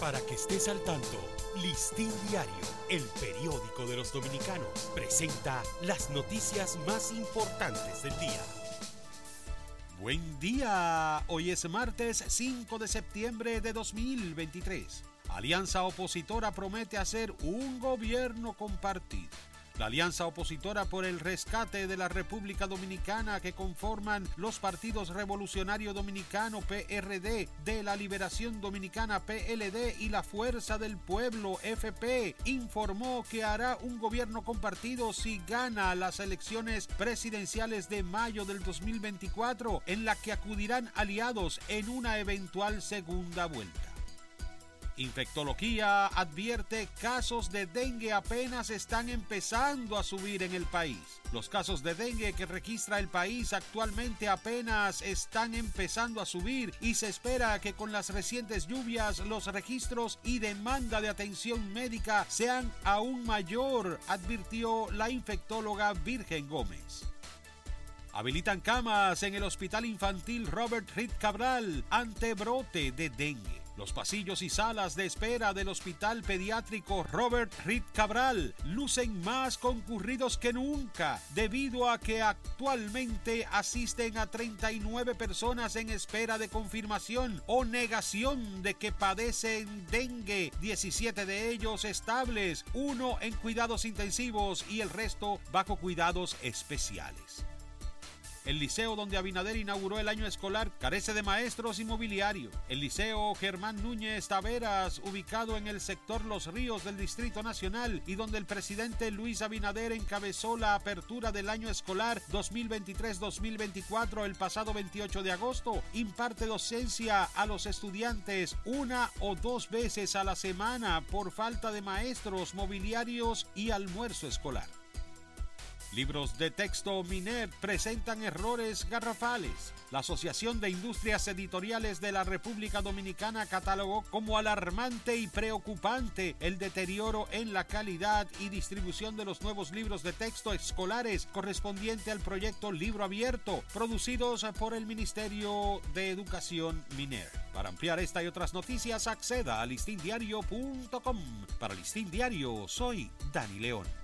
Para que estés al tanto, Listín Diario, el periódico de los dominicanos, presenta las noticias más importantes del día. Buen día, hoy es martes 5 de septiembre de 2023. Alianza opositora promete hacer un gobierno compartido. La alianza opositora por el rescate de la República Dominicana que conforman los partidos Revolucionario Dominicano PRD, de la Liberación Dominicana PLD y la Fuerza del Pueblo FP informó que hará un gobierno compartido si gana las elecciones presidenciales de mayo del 2024 en la que acudirán aliados en una eventual segunda vuelta. Infectología advierte casos de dengue apenas están empezando a subir en el país. Los casos de dengue que registra el país actualmente apenas están empezando a subir y se espera que con las recientes lluvias los registros y demanda de atención médica sean aún mayor, advirtió la infectóloga Virgen Gómez. Habilitan camas en el Hospital Infantil Robert Reed Cabral ante brote de dengue. Los pasillos y salas de espera del Hospital Pediátrico Robert Reed Cabral lucen más concurridos que nunca debido a que actualmente asisten a 39 personas en espera de confirmación o negación de que padecen dengue, 17 de ellos estables, uno en cuidados intensivos y el resto bajo cuidados especiales. El liceo donde Abinader inauguró el año escolar carece de maestros y mobiliario. El liceo Germán Núñez Taveras, ubicado en el sector Los Ríos del Distrito Nacional y donde el presidente Luis Abinader encabezó la apertura del año escolar 2023-2024 el pasado 28 de agosto, imparte docencia a los estudiantes una o dos veces a la semana por falta de maestros, mobiliarios y almuerzo escolar. Libros de texto Miner presentan errores garrafales. La Asociación de Industrias Editoriales de la República Dominicana catalogó como alarmante y preocupante el deterioro en la calidad y distribución de los nuevos libros de texto escolares correspondiente al proyecto Libro Abierto, producidos por el Ministerio de Educación Miner. Para ampliar esta y otras noticias, acceda a listindiario.com. Para Listín Diario, soy Dani León.